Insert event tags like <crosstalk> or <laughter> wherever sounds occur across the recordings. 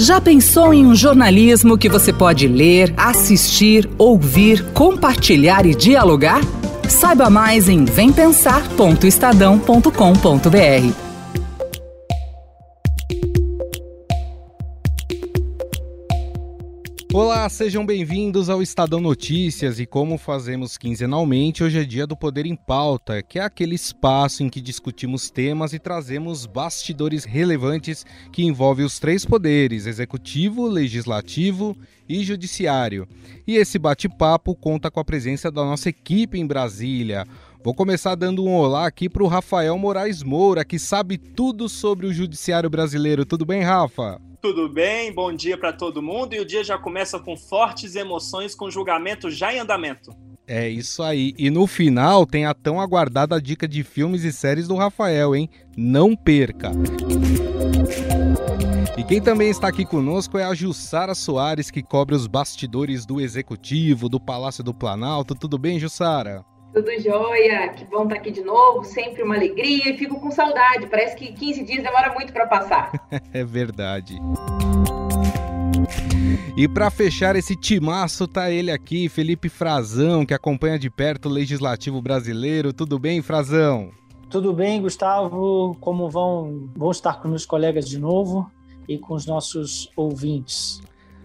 Já pensou em um jornalismo que você pode ler, assistir, ouvir, compartilhar e dialogar? Saiba mais em vempensar.estadão.com.br. Olá, sejam bem-vindos ao Estadão Notícias e como fazemos quinzenalmente, hoje é dia do Poder em Pauta, que é aquele espaço em que discutimos temas e trazemos bastidores relevantes que envolvem os três poderes: executivo, legislativo e judiciário. E esse bate-papo conta com a presença da nossa equipe em Brasília. Vou começar dando um olá aqui para o Rafael Moraes Moura, que sabe tudo sobre o judiciário brasileiro. Tudo bem, Rafa? Tudo bem? Bom dia para todo mundo. E o dia já começa com fortes emoções, com julgamento já em andamento. É isso aí. E no final tem a tão aguardada dica de filmes e séries do Rafael, hein? Não perca! E quem também está aqui conosco é a Jussara Soares, que cobre os bastidores do Executivo, do Palácio do Planalto. Tudo bem, Jussara? Tudo jóia, que bom estar aqui de novo, sempre uma alegria e fico com saudade. Parece que 15 dias demora muito para passar. <laughs> é verdade. E para fechar esse timaço tá ele aqui, Felipe Frazão, que acompanha de perto o legislativo brasileiro. Tudo bem, Frazão? Tudo bem, Gustavo? Como vão, vão estar com meus colegas de novo e com os nossos ouvintes?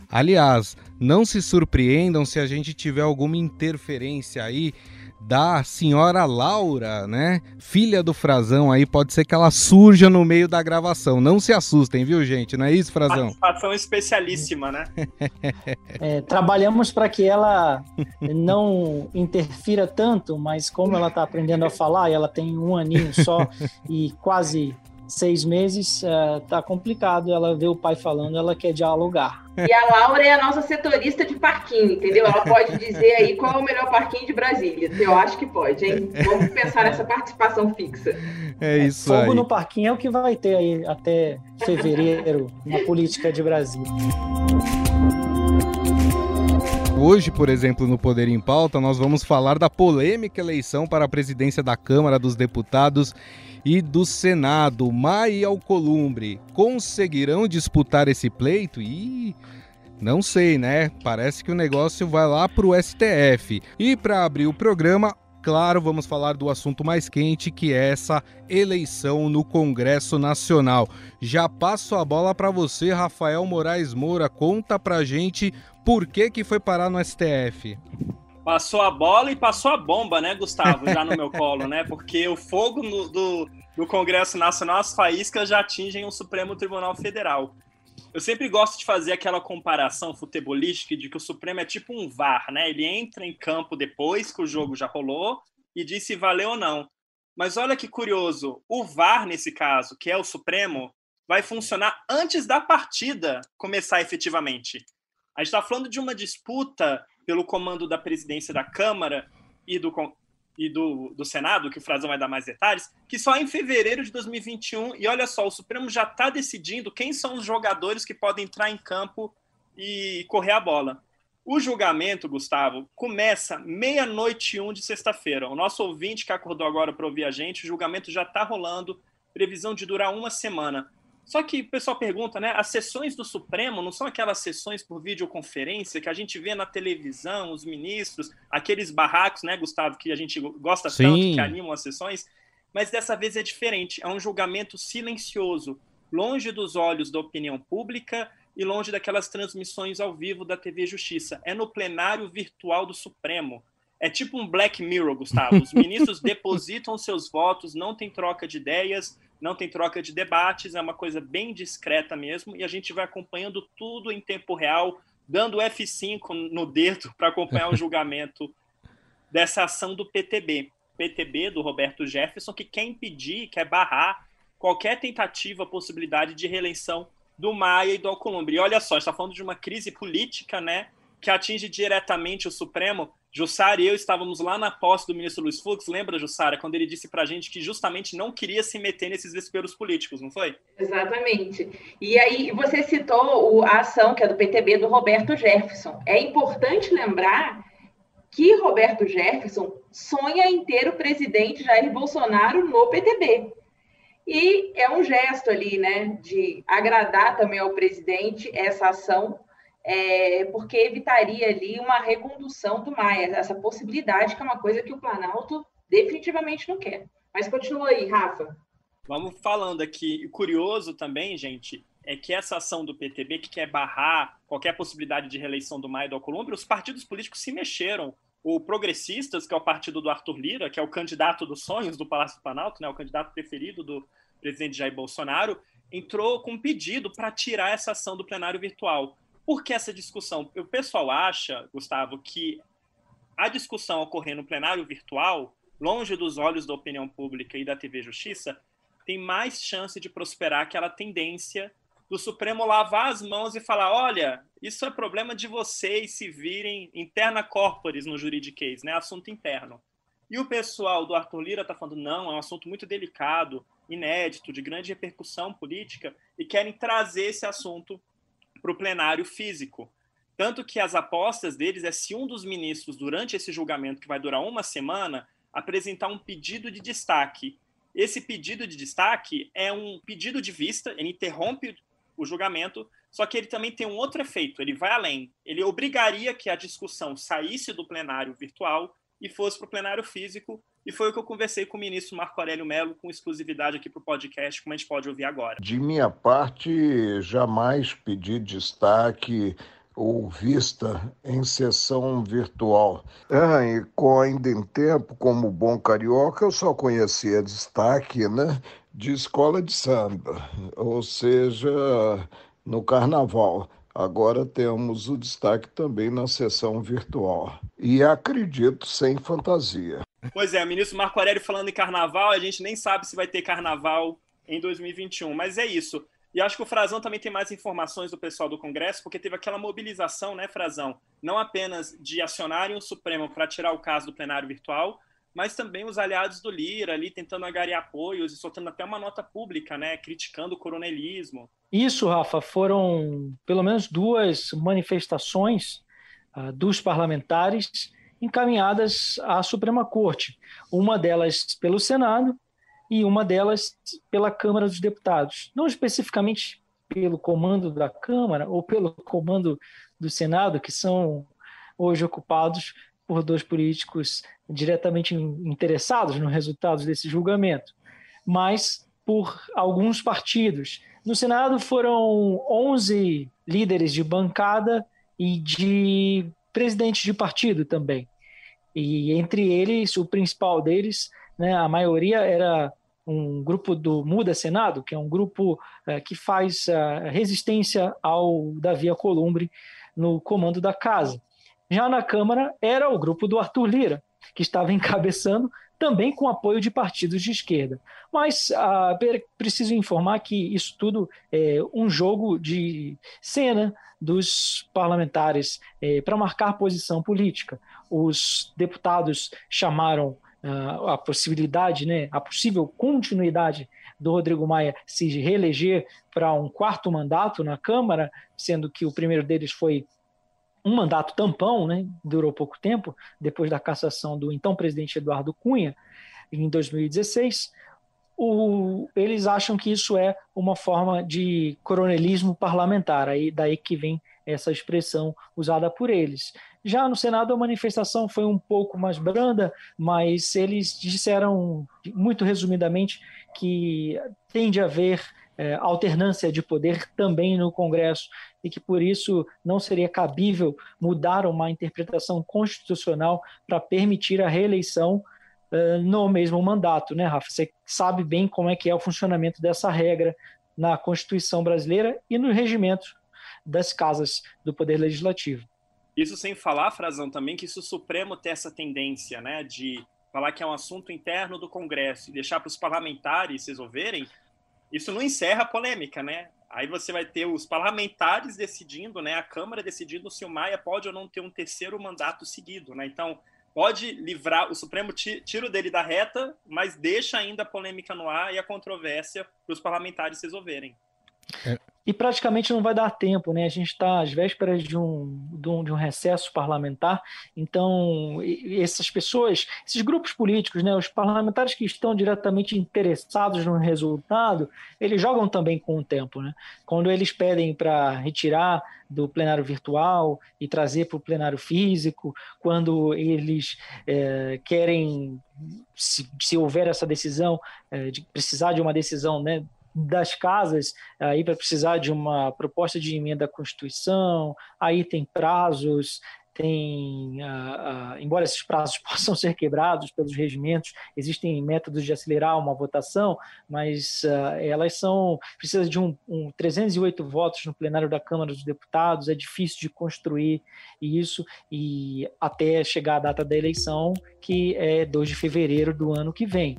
Aliás, não se surpreendam se a gente tiver alguma interferência aí da senhora Laura, né? Filha do Frazão aí, pode ser que ela surja no meio da gravação. Não se assustem, viu, gente? Não é isso, Frazão? Participação especialíssima, né? <laughs> é, trabalhamos para que ela não interfira tanto, mas como ela está aprendendo a falar, e ela tem um aninho só <laughs> e quase seis meses, uh, tá complicado. Ela vê o pai falando, ela quer dialogar. E a Laura é a nossa setorista de parquinho, entendeu? Ela pode dizer aí qual é o melhor parquinho de Brasília. Eu acho que pode, hein? Vamos pensar nessa participação fixa. É isso Fogo aí. no parquinho é o que vai ter aí até fevereiro na política de Brasília. Hoje, por exemplo, no Poder em Pauta, nós vamos falar da polêmica eleição para a presidência da Câmara dos Deputados e do Senado. Maia e Alcolumbre conseguirão disputar esse pleito? E não sei, né? Parece que o negócio vai lá para o STF. E para abrir o programa, claro, vamos falar do assunto mais quente, que é essa eleição no Congresso Nacional. Já passo a bola para você, Rafael Moraes Moura. Conta pra gente por que, que foi parar no STF. Passou a bola e passou a bomba, né, Gustavo? Já no meu <laughs> colo, né? Porque o fogo no, do, do Congresso Nacional, as faíscas já atingem o Supremo Tribunal Federal. Eu sempre gosto de fazer aquela comparação futebolística de que o Supremo é tipo um VAR, né? Ele entra em campo depois que o jogo já rolou e diz se valeu ou não. Mas olha que curioso, o VAR, nesse caso, que é o Supremo, vai funcionar antes da partida começar efetivamente. A gente está falando de uma disputa pelo comando da presidência da Câmara e do, e do, do Senado, que o Frazão vai dar mais detalhes, que só em fevereiro de 2021, e olha só, o Supremo já está decidindo quem são os jogadores que podem entrar em campo e correr a bola. O julgamento, Gustavo, começa meia-noite e um de sexta-feira. O nosso ouvinte que acordou agora para ouvir a gente, o julgamento já está rolando, previsão de durar uma semana. Só que o pessoal pergunta, né? As sessões do Supremo não são aquelas sessões por videoconferência que a gente vê na televisão, os ministros, aqueles barracos, né, Gustavo, que a gente gosta Sim. tanto, que animam as sessões. Mas dessa vez é diferente. É um julgamento silencioso, longe dos olhos da opinião pública e longe daquelas transmissões ao vivo da TV Justiça. É no plenário virtual do Supremo. É tipo um Black Mirror, Gustavo. Os <laughs> ministros depositam seus votos, não tem troca de ideias, não tem troca de debates, é uma coisa bem discreta mesmo, e a gente vai acompanhando tudo em tempo real, dando F5 no dedo para acompanhar o <laughs> julgamento dessa ação do PTB. PTB, do Roberto Jefferson, que quer impedir, quer barrar qualquer tentativa, possibilidade de reeleição do Maia e do Alcolumbre. E olha só, está falando de uma crise política, né, que atinge diretamente o Supremo, Jussara e eu estávamos lá na posse do ministro Luiz Fux, lembra, Jussara, quando ele disse para a gente que justamente não queria se meter nesses vesperos políticos, não foi? Exatamente. E aí você citou a ação que é do PTB do Roberto Jefferson. É importante lembrar que Roberto Jefferson sonha em ter o presidente Jair Bolsonaro no PTB. E é um gesto ali, né, de agradar também ao presidente essa ação, é, porque evitaria ali uma recondução do Maia, essa possibilidade que é uma coisa que o Planalto definitivamente não quer. Mas continua aí, Rafa. Vamos falando aqui. Curioso também, gente, é que essa ação do PTB, que quer barrar qualquer possibilidade de reeleição do Maia do Alcolumbre, os partidos políticos se mexeram. O Progressistas, que é o partido do Arthur Lira, que é o candidato dos sonhos do Palácio do Planalto, né, o candidato preferido do presidente Jair Bolsonaro, entrou com um pedido para tirar essa ação do plenário virtual. Por que essa discussão? O pessoal acha, Gustavo, que a discussão ocorrendo no plenário virtual, longe dos olhos da opinião pública e da TV Justiça, tem mais chance de prosperar aquela tendência do Supremo lavar as mãos e falar: olha, isso é problema de vocês se virem interna corporis no juridiquês, né? Assunto interno. E o pessoal do Arthur Lira está falando: não, é um assunto muito delicado, inédito, de grande repercussão política, e querem trazer esse assunto para o plenário físico. Tanto que as apostas deles é se um dos ministros, durante esse julgamento, que vai durar uma semana, apresentar um pedido de destaque. Esse pedido de destaque é um pedido de vista, ele interrompe o julgamento, só que ele também tem um outro efeito, ele vai além. Ele obrigaria que a discussão saísse do plenário virtual e fosse para o plenário físico, e foi o que eu conversei com o ministro Marco Aurélio Mello, com exclusividade aqui para o podcast, como a gente pode ouvir agora. De minha parte, jamais pedi destaque ou vista em sessão virtual. Ah, e com ainda em tempo, como bom carioca, eu só conhecia destaque né, de escola de samba, ou seja, no carnaval. Agora temos o destaque também na sessão virtual. E acredito sem fantasia. Pois é, ministro Marco Aurélio falando em carnaval, a gente nem sabe se vai ter carnaval em 2021, mas é isso. E acho que o Frazão também tem mais informações do pessoal do Congresso, porque teve aquela mobilização, né, Frazão? Não apenas de acionarem o Supremo para tirar o caso do plenário virtual, mas também os aliados do Lira ali tentando agariar apoios e soltando até uma nota pública, né, criticando o coronelismo. Isso, Rafa, foram pelo menos duas manifestações uh, dos parlamentares encaminhadas à Suprema Corte. Uma delas pelo Senado e uma delas pela Câmara dos Deputados. Não especificamente pelo comando da Câmara ou pelo comando do Senado, que são hoje ocupados por dois políticos diretamente interessados no resultado desse julgamento, mas por alguns partidos. No Senado foram 11 líderes de bancada e de presidentes de partido também. E entre eles, o principal deles né? A maioria era um grupo do Muda Senado, que é um grupo uh, que faz uh, resistência ao Davi Alcolumbre no comando da casa. Já na Câmara era o grupo do Arthur Lira, que estava <laughs> encabeçando também com apoio de partidos de esquerda. Mas uh, preciso informar que isso tudo é um jogo de cena dos parlamentares é, para marcar posição política. Os deputados chamaram uh, a possibilidade, né, a possível continuidade do Rodrigo Maia se reeleger para um quarto mandato na Câmara, sendo que o primeiro deles foi um mandato tampão, né, durou pouco tempo, depois da cassação do então presidente Eduardo Cunha, em 2016. O, eles acham que isso é uma forma de coronelismo parlamentar, aí daí que vem essa expressão usada por eles. Já no Senado a manifestação foi um pouco mais branda, mas eles disseram muito resumidamente que tende a haver é, alternância de poder também no Congresso e que por isso não seria cabível mudar uma interpretação constitucional para permitir a reeleição uh, no mesmo mandato, né, Rafa? Você sabe bem como é que é o funcionamento dessa regra na Constituição brasileira e no regimento das casas do Poder Legislativo. Isso sem falar, Frazão, também que se o Supremo tem essa tendência né, de falar que é um assunto interno do Congresso e deixar para os parlamentares resolverem, isso não encerra a polêmica, né? Aí você vai ter os parlamentares decidindo, né, a Câmara decidindo se o Maia pode ou não ter um terceiro mandato seguido, né? Então, pode livrar, o Supremo tira dele da reta, mas deixa ainda a polêmica no ar e a controvérsia para os parlamentares resolverem. É. E praticamente não vai dar tempo, né? A gente está às vésperas de um, de um, de, um, recesso parlamentar, então essas pessoas, esses grupos políticos, né, os parlamentares que estão diretamente interessados no resultado, eles jogam também com o tempo, né? Quando eles pedem para retirar do plenário virtual e trazer para o plenário físico, quando eles é, querem, se, se, houver essa decisão, é, de precisar de uma decisão né, das casas aí para precisar de uma proposta de emenda à Constituição, aí tem prazos, tem, uh, uh, embora esses prazos <laughs> possam ser quebrados pelos regimentos, existem métodos de acelerar uma votação, mas uh, elas são precisa de um, um 308 votos no plenário da Câmara dos Deputados, é difícil de construir isso e até chegar a data da eleição, que é 2 de fevereiro do ano que vem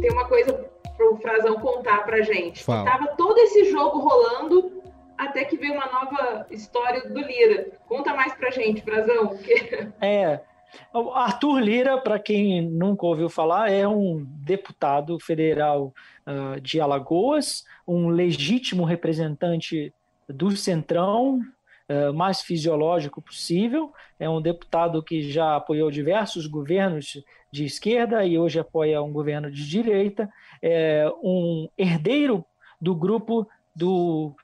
tem uma coisa para o Frazão contar para gente. Fala. Tava todo esse jogo rolando até que veio uma nova história do Lira. Conta mais para gente, Frazão. Porque... <laughs> É. Arthur Lira, para quem nunca ouviu falar, é um deputado federal uh, de Alagoas, um legítimo representante do Centrão, uh, mais fisiológico possível. É um deputado que já apoiou diversos governos de esquerda e hoje apoia um governo de direita, é um herdeiro do grupo do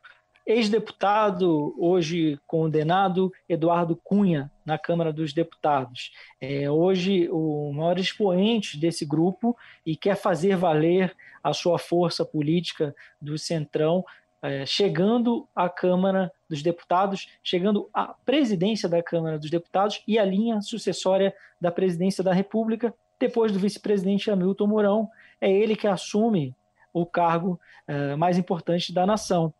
ex-deputado, hoje condenado, Eduardo Cunha, na Câmara dos Deputados. É hoje o maior expoente desse grupo e quer fazer valer a sua força política do Centrão, é, chegando à Câmara dos Deputados, chegando à presidência da Câmara dos Deputados e à linha sucessória da presidência da República, depois do vice-presidente Hamilton Mourão. É ele que assume o cargo uh, mais importante da nação.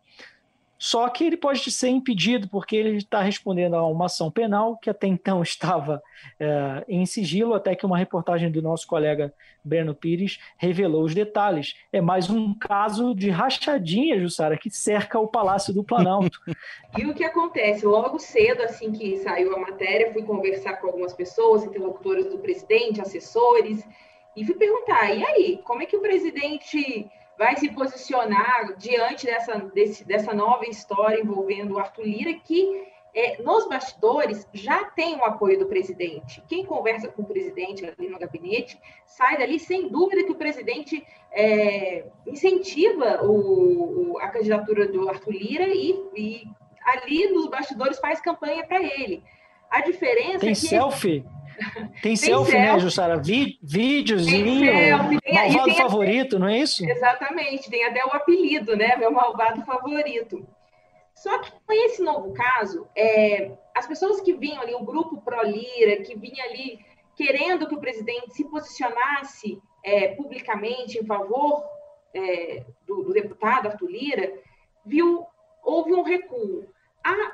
Só que ele pode ser impedido porque ele está respondendo a uma ação penal que até então <laughs> estava é, em sigilo, até que uma reportagem do nosso colega Breno Pires revelou os detalhes. É mais um caso de rachadinha, Jussara, que cerca o Palácio do Planalto. <laughs> e o que acontece? Logo cedo, assim que saiu a matéria, fui conversar com algumas pessoas, interlocutores do presidente, assessores, e fui perguntar: e aí, como é que o presidente vai se posicionar diante dessa, desse, dessa nova história envolvendo o Arthur Lira, que é, nos bastidores já tem o apoio do presidente. Quem conversa com o presidente ali no gabinete sai dali sem dúvida que o presidente é, incentiva o, a candidatura do Arthur Lira e, e, ali nos bastidores faz campanha para ele. A diferença tem é que selfie. Tem, selfie, selfie, né, Jussara? Vi, videozinho, selfie, tem, malvado favorito, não é isso? Exatamente, tem até o apelido, né? Meu malvado favorito. Só que com esse novo caso, é, as pessoas que vinham ali, o grupo pró-Lira, que vinha ali querendo que o presidente se posicionasse é, publicamente em favor é, do, do deputado Arthur Lira, viu, houve um recuo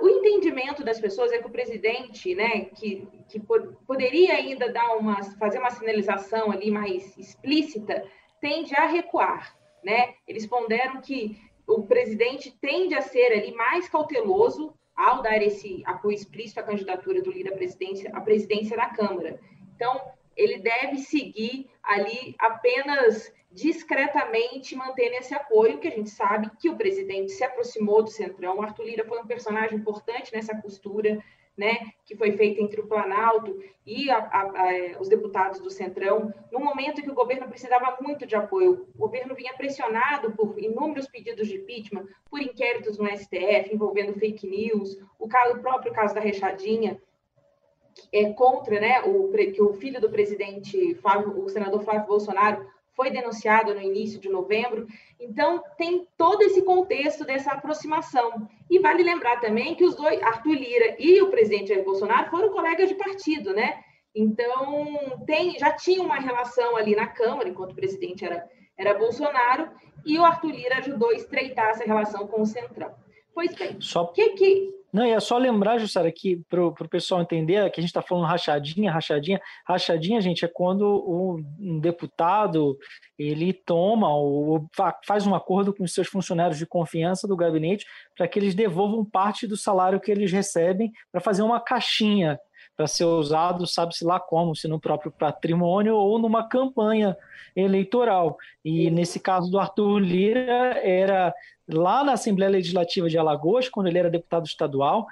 o entendimento das pessoas é que o presidente, né, que, que poderia ainda dar uma, fazer uma sinalização ali mais explícita, tende a recuar, né? Eles ponderam que o presidente tende a ser ali mais cauteloso ao dar esse apoio explícito à candidatura do líder à presidência, à presidência da Câmara. Então, ele deve seguir ali apenas discretamente mantendo esse apoio, que a gente sabe que o presidente se aproximou do Centrão. Arthur Lira foi um personagem importante nessa costura, né, que foi feita entre o Planalto e a, a, a, os deputados do Centrão, no momento que o governo precisava muito de apoio. O governo vinha pressionado por inúmeros pedidos de impeachment, por inquéritos no STF envolvendo fake news, o, caso, o próprio caso da Rechadinha, é contra, né, o, que o filho do presidente, Flávio, o senador Flávio Bolsonaro, foi denunciado no início de novembro. Então, tem todo esse contexto dessa aproximação. E vale lembrar também que os dois, Arthur Lira e o presidente Jair Bolsonaro, foram colegas de partido, né? Então, tem, já tinha uma relação ali na Câmara, enquanto o presidente era, era Bolsonaro, e o Arthur Lira ajudou a estreitar essa relação com o Centrão. Pois bem, o que que não, e é só lembrar, Jussara, que para o pessoal entender que a gente está falando rachadinha, rachadinha. Rachadinha, gente, é quando um deputado ele toma ou faz um acordo com os seus funcionários de confiança do gabinete para que eles devolvam parte do salário que eles recebem para fazer uma caixinha para ser usado, sabe-se lá como, se no próprio patrimônio ou numa campanha eleitoral. E nesse caso do Arthur Lira, era lá na Assembleia Legislativa de Alagoas, quando ele era deputado estadual,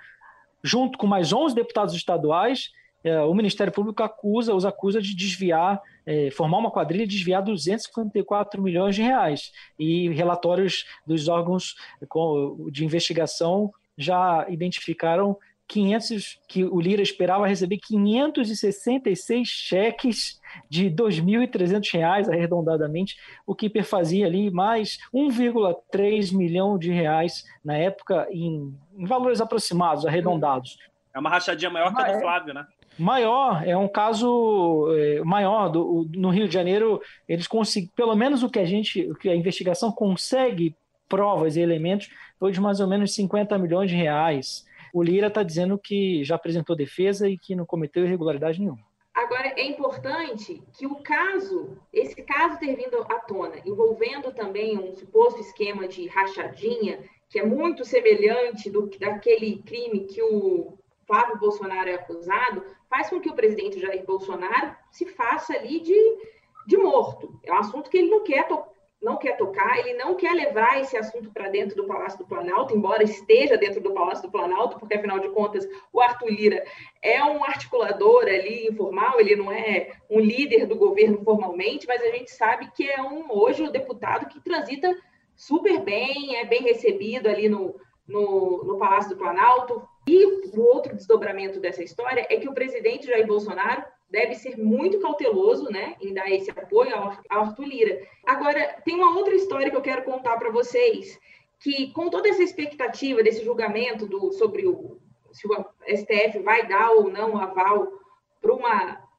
junto com mais 11 deputados estaduais, é, o Ministério Público acusa, os acusa de desviar, é, formar uma quadrilha e desviar 254 milhões de reais. E relatórios dos órgãos de investigação já identificaram 500 que o Lira esperava receber 566 cheques de R$ 2.300 arredondadamente, o que perfazia ali mais 1,3 milhão de reais na época em, em, valores aproximados, arredondados. É uma rachadinha maior que a do é Flávio, né? Maior, é um caso é, maior. Do, no Rio de Janeiro, eles conseguem, pelo menos o que a gente, o que a investigação consegue provas e elementos, foi de mais ou menos 50 milhões de reais. O Lira está dizendo que já apresentou defesa e que não cometeu irregularidade nenhuma. Agora, é importante que o caso, esse caso ter vindo à tona, envolvendo também um suposto esquema de rachadinha, que é muito semelhante do, daquele crime que o Flávio Bolsonaro é acusado, faz com que o presidente Jair Bolsonaro se faça ali de, de morto. É um assunto que ele não quer não quer tocar, ele não quer levar esse assunto para dentro do Palácio do Planalto, embora esteja dentro do Palácio do Planalto, porque afinal de contas o Arthur Lira é um articulador ali informal, ele não é um líder do governo formalmente, mas a gente sabe que é um hoje um deputado que transita super bem, é bem recebido ali no, no, no Palácio do Planalto. E o outro desdobramento dessa história é que o presidente Jair Bolsonaro deve ser muito cauteloso né, em dar esse apoio ao, Arthur Lira. Agora, tem uma outra história que eu quero contar para vocês, que com toda essa expectativa desse julgamento do, sobre o, se o STF vai dar ou não aval para uma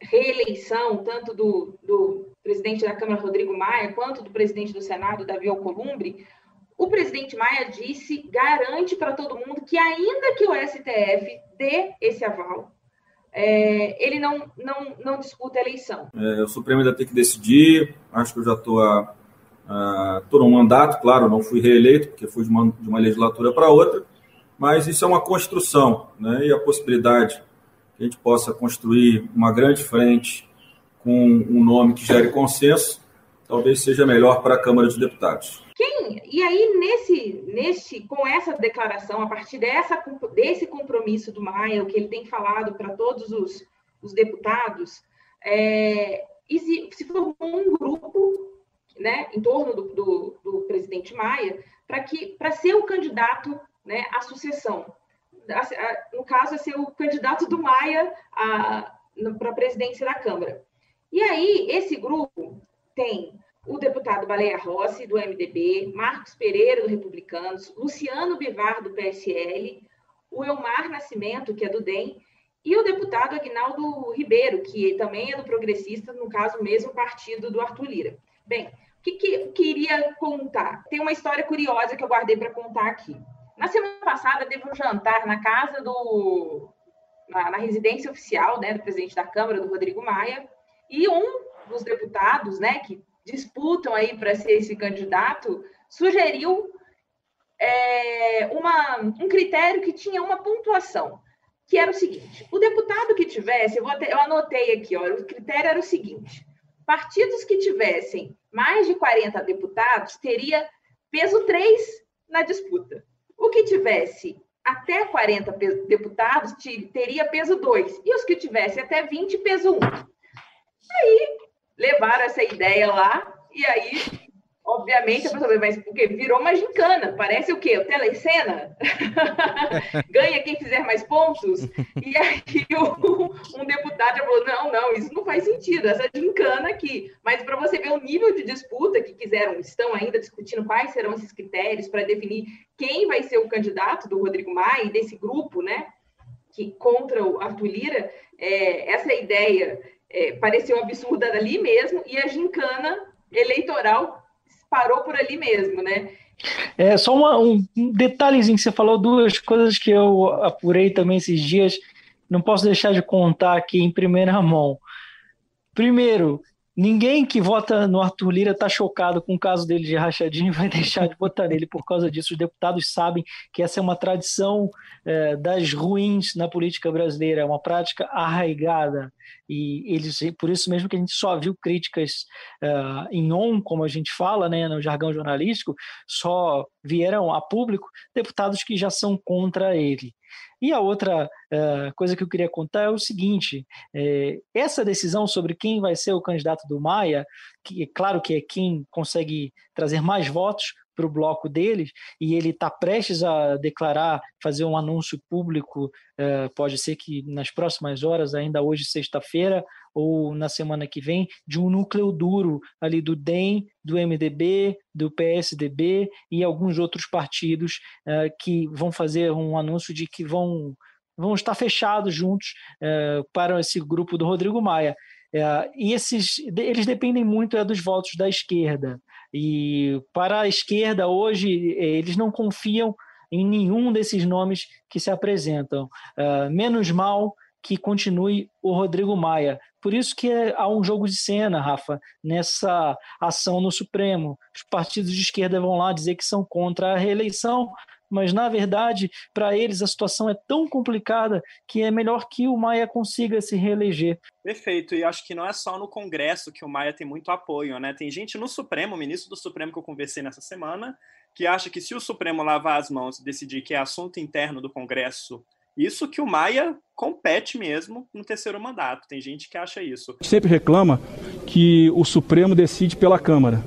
reeleição, tanto do, do presidente da Câmara, Rodrigo Maia, quanto do presidente do Senado, Davi Alcolumbre, o presidente Maia disse, garante para todo mundo que ainda que o STF dê esse aval, é, ele não, não, não disputa a eleição. É, o Supremo ainda tem que decidir, acho que eu já estou a, a, num mandato, claro, não fui reeleito, porque fui de uma, de uma legislatura para outra, mas isso é uma construção, né? e a possibilidade que a gente possa construir uma grande frente com um nome que gere consenso, talvez seja melhor para a Câmara de Deputados. Quem, e aí, nesse, nesse, com essa declaração, a partir dessa, desse compromisso do Maia, o que ele tem falado para todos os, os deputados, é, se, se, formou um grupo né, em torno do, do, do presidente Maia para ser o candidato né, à sucessão. No caso, é ser o candidato do Maia para a presidência da Câmara. E aí, esse grupo tem o deputado Baleia Rossi, do MDB, Marcos Pereira, do Republicanos, Luciano Bivar, do PSL, o Elmar Nascimento, que é do DEM, e o deputado Agnaldo Ribeiro, que também é do Progressista, no caso, mesmo partido do Arthur Lira. Bem, o que, que eu queria contar? Tem uma história curiosa que eu guardei para contar aqui. Na semana passada, teve um jantar na casa do. na, na residência oficial né, do presidente da Câmara, do Rodrigo Maia, e um dos deputados, né, que disputam aí para ser esse candidato, sugeriu é, uma, um critério que tinha uma pontuação, que era o seguinte: o deputado que tivesse, eu, até, eu anotei aqui, ó, o critério era o seguinte: partidos que tivessem mais de 40 deputados teria peso 3 na disputa. O que tivesse até 40 deputados teria peso 2. E os que tivessem até 20, peso 1. Aí levaram essa ideia lá, e aí, obviamente, a pessoa mas porque virou uma gincana, parece o quê? O telecena? <laughs> Ganha quem fizer mais pontos? E aí o, um deputado já falou, não, não, isso não faz sentido, essa gincana aqui. Mas para você ver o nível de disputa que quiseram, estão ainda discutindo quais serão esses critérios para definir quem vai ser o candidato do Rodrigo Maia e desse grupo, né? Que contra o Arthur Lira, é, essa ideia é, pareceu absurda ali mesmo, e a gincana eleitoral parou por ali mesmo, né? É só uma, um detalhezinho que você falou, duas coisas que eu apurei também esses dias, não posso deixar de contar aqui em primeira mão. Primeiro, Ninguém que vota no Arthur Lira está chocado com o caso dele de rachadinho e <laughs> vai deixar de votar nele por causa disso. Os deputados sabem que essa é uma tradição é, das ruins na política brasileira, é uma prática arraigada. E eles, por isso mesmo que a gente só viu críticas uh, em on, como a gente fala, né, no jargão jornalístico, só vieram a público deputados que já são contra ele. E a outra uh, coisa que eu queria contar é o seguinte: é, essa decisão sobre quem vai ser o candidato do Maia, que é claro que é quem consegue trazer mais votos para o bloco deles, e ele está prestes a declarar, fazer um anúncio público, uh, pode ser que nas próximas horas, ainda hoje, sexta-feira, ou na semana que vem, de um núcleo duro ali do DEM, do MDB, do PSDB e alguns outros partidos uh, que vão fazer um anúncio de que vão, vão estar fechados juntos uh, para esse grupo do Rodrigo Maia. Uh, e esses, eles dependem muito é, dos votos da esquerda. E para a esquerda, hoje, eles não confiam em nenhum desses nomes que se apresentam. menos mal que continue o Rodrigo Maia. Por isso que há um jogo de cena, Rafa, nessa ação no Supremo. Os partidos de esquerda vão lá dizer que são contra a reeleição, mas na verdade, para eles a situação é tão complicada que é melhor que o Maia consiga se reeleger. Perfeito, e acho que não é só no Congresso que o Maia tem muito apoio, né? Tem gente no Supremo, o ministro do Supremo que eu conversei nessa semana, que acha que se o Supremo lavar as mãos e decidir que é assunto interno do Congresso isso que o Maia compete mesmo no terceiro mandato. Tem gente que acha isso. Sempre reclama que o Supremo decide pela Câmara.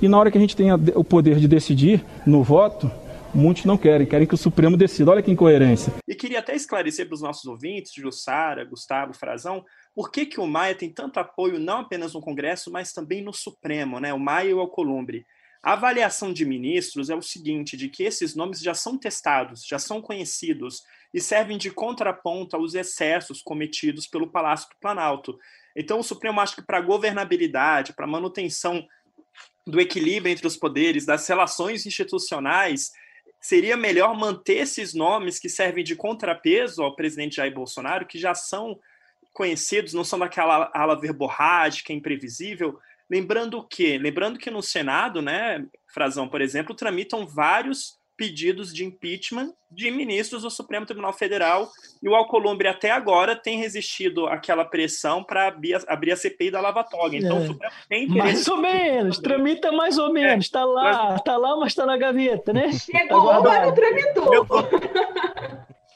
E na hora que a gente tem o poder de decidir no voto, muitos não querem, querem que o Supremo decida. Olha que incoerência. E queria até esclarecer para os nossos ouvintes, Jussara, Gustavo, Frazão, por que, que o Maia tem tanto apoio não apenas no Congresso, mas também no Supremo, né? O Maia e o Alcolumbre. A avaliação de ministros é o seguinte, de que esses nomes já são testados, já são conhecidos, e servem de contraponto aos excessos cometidos pelo Palácio do Planalto. Então, o Supremo acha que para governabilidade, para manutenção do equilíbrio entre os poderes, das relações institucionais, seria melhor manter esses nomes que servem de contrapeso ao presidente Jair Bolsonaro, que já são conhecidos, não são daquela ala verborrágica, imprevisível. Lembrando que, lembrando que no Senado, né, Frazão, por exemplo, tramitam vários pedidos de impeachment de ministros do Supremo Tribunal Federal e o Alcolumbre até agora tem resistido àquela pressão para abrir, a CPI da Lava Toga. Então é. o Supremo tem interesse. Mais ou menos, tramita mais ou menos, está é. lá, está lá, mas está na gaveta, né? Chegou, tá mas não tramitou.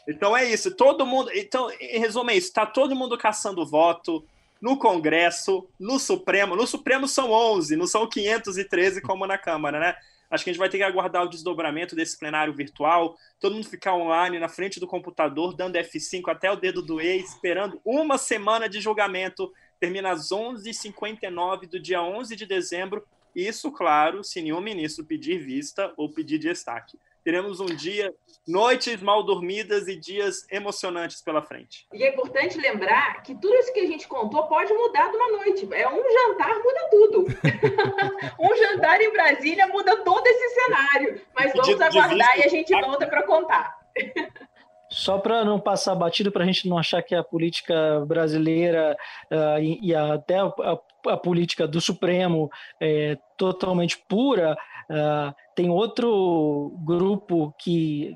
Então é isso, todo mundo. Então, em resumo, é isso: está todo mundo caçando voto no Congresso, no Supremo. No Supremo são 11, não são 513 como na Câmara, né? Acho que a gente vai ter que aguardar o desdobramento desse plenário virtual, todo mundo ficar online na frente do computador, dando F5 até o dedo doer, esperando uma semana de julgamento. Termina às 11h59 do dia 11 de dezembro. Isso, claro, se nenhum ministro pedir vista ou pedir destaque teremos um dia, noites mal dormidas e dias emocionantes pela frente. E é importante lembrar que tudo isso que a gente contou pode mudar de uma noite. É um jantar muda tudo. <laughs> um jantar em Brasília muda todo esse cenário. Mas vamos aguardar e a gente volta para contar. Só para não passar batido, para a gente não achar que a política brasileira uh, e, e, até a, a, a, política do Supremo é totalmente pura, uh, tem outro grupo que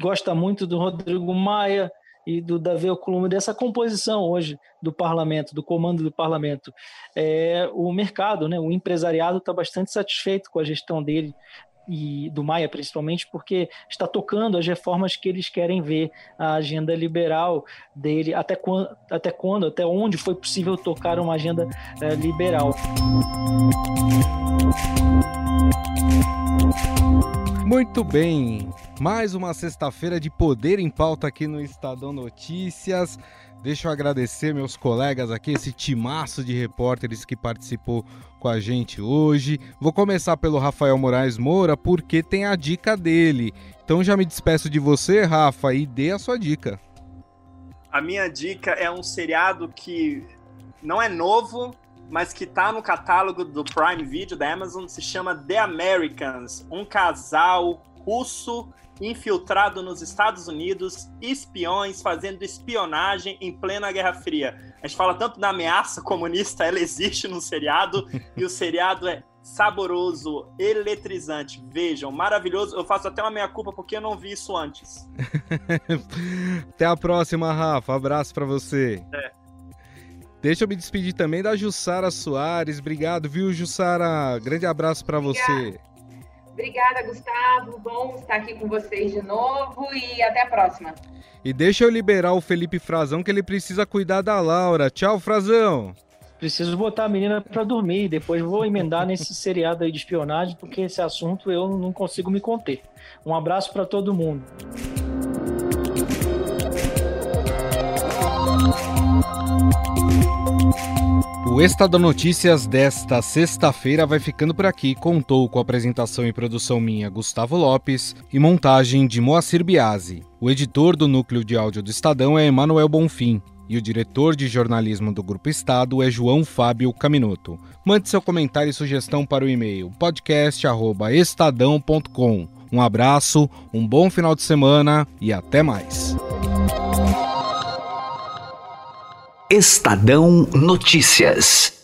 gosta muito do Rodrigo Maia e do Davi Alcolumbre dessa composição hoje do parlamento, do comando do parlamento. É, o mercado, né, o empresariado está bastante satisfeito com a gestão dele e do Maia principalmente, porque está tocando as reformas que eles querem ver, a agenda liberal dele, até quando, até, quando, até onde foi possível tocar uma agenda é, liberal. Muito bem, mais uma sexta-feira de poder em pauta aqui no Estadão Notícias. Deixa eu agradecer meus colegas aqui, esse timaço de repórteres que participou com a gente hoje. Vou começar pelo Rafael Moraes Moura, porque tem a dica dele. Então já me despeço de você, Rafa, e dê a sua dica. A minha dica é um seriado que não é novo, mas que tá no catálogo do Prime Video da Amazon, se chama The Americans, um casal russo infiltrado nos Estados Unidos, espiões fazendo espionagem em plena Guerra Fria. A gente fala tanto da ameaça comunista, ela existe no seriado, e o seriado é saboroso, eletrizante. Vejam, maravilhoso. Eu faço até uma meia-culpa porque eu não vi isso antes. <laughs> até a próxima, Rafa. Abraço para você. É. Deixa eu me despedir também da Jussara Soares. Obrigado, viu, Jussara? Grande abraço para você. Obrigada, Gustavo. Bom estar aqui com vocês de novo e até a próxima. E deixa eu liberar o Felipe Frazão que ele precisa cuidar da Laura. Tchau, Frazão. Preciso botar a menina para dormir. Depois vou emendar <laughs> nesse seriado aí de espionagem, porque esse assunto eu não consigo me conter. Um abraço para todo mundo. O Estado Notícias desta sexta-feira vai ficando por aqui. Contou com apresentação e produção minha, Gustavo Lopes, e montagem de Moacir Biasi. O editor do núcleo de áudio do Estadão é Emanuel Bonfim. E o diretor de jornalismo do Grupo Estado é João Fábio Caminoto. Mande seu comentário e sugestão para o e-mail podcast@estadão.com. Um abraço, um bom final de semana e até mais. Estadão Notícias.